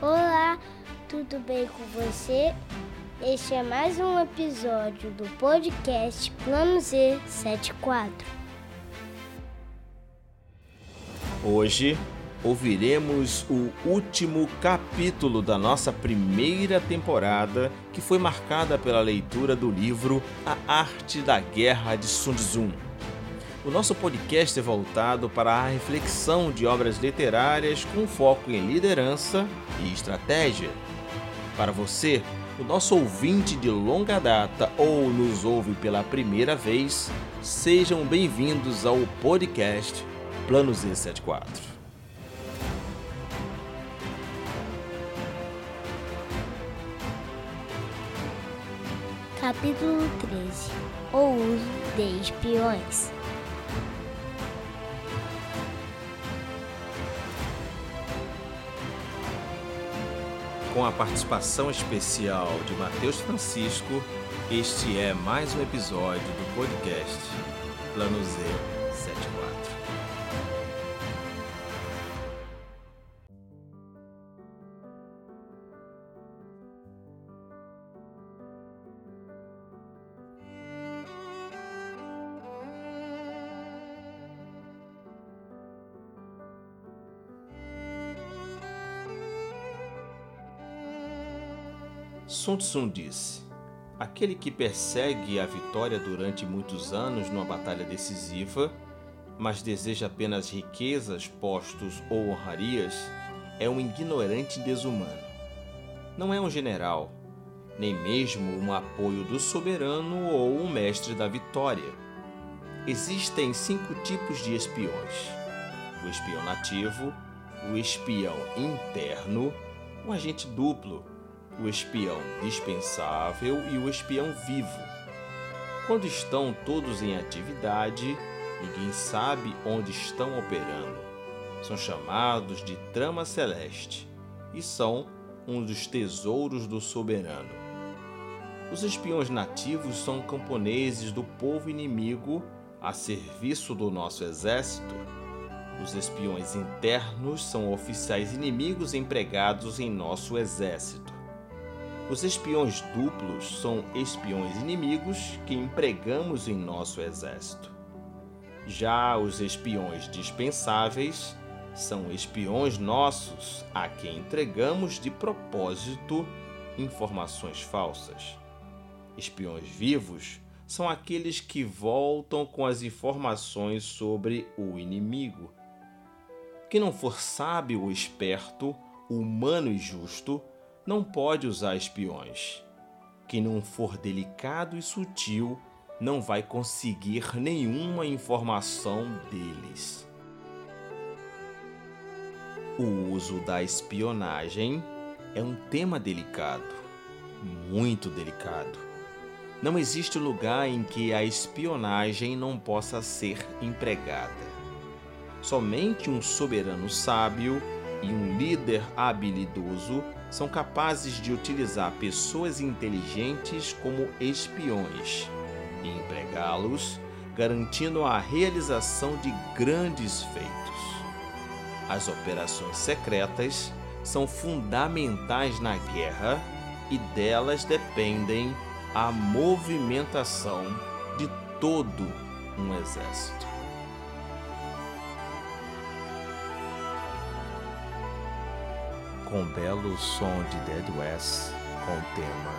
Olá, tudo bem com você? Este é mais um episódio do podcast Plano Z 74. Hoje ouviremos o último capítulo da nossa primeira temporada, que foi marcada pela leitura do livro A Arte da Guerra de Sun Tzu. O nosso podcast é voltado para a reflexão de obras literárias com foco em liderança e estratégia. Para você, o nosso ouvinte de longa data ou nos ouve pela primeira vez, sejam bem-vindos ao podcast Plano Z74. Capítulo 13 O uso de espiões. Com a participação especial de Matheus Francisco, este é mais um episódio do podcast Plano Z 74. Sun Tzu disse: Aquele que persegue a vitória durante muitos anos numa batalha decisiva, mas deseja apenas riquezas, postos ou honrarias, é um ignorante desumano. Não é um general, nem mesmo um apoio do soberano ou um mestre da vitória. Existem cinco tipos de espiões: o espião nativo, o espião interno, o agente duplo, o espião dispensável e o espião vivo. Quando estão todos em atividade, ninguém sabe onde estão operando. São chamados de trama celeste e são um dos tesouros do soberano. Os espiões nativos são camponeses do povo inimigo a serviço do nosso exército. Os espiões internos são oficiais inimigos empregados em nosso exército. Os espiões duplos são espiões inimigos que empregamos em nosso exército. Já os espiões dispensáveis são espiões nossos a quem entregamos de propósito informações falsas. Espiões vivos são aqueles que voltam com as informações sobre o inimigo. Quem não for sábio ou esperto, humano e justo, não pode usar espiões. Quem não for delicado e sutil não vai conseguir nenhuma informação deles. O uso da espionagem é um tema delicado, muito delicado. Não existe lugar em que a espionagem não possa ser empregada. Somente um soberano sábio e um líder habilidoso são capazes de utilizar pessoas inteligentes como espiões e empregá-los, garantindo a realização de grandes feitos. As operações secretas são fundamentais na guerra e delas dependem a movimentação de todo um exército. Com belo som de Dead West com o tema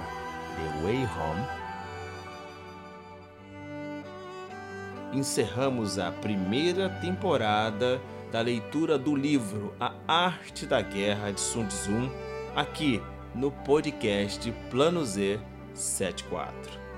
The Way Home, encerramos a primeira temporada da leitura do livro A Arte da Guerra de Sun Tzu aqui no podcast Plano Z 74.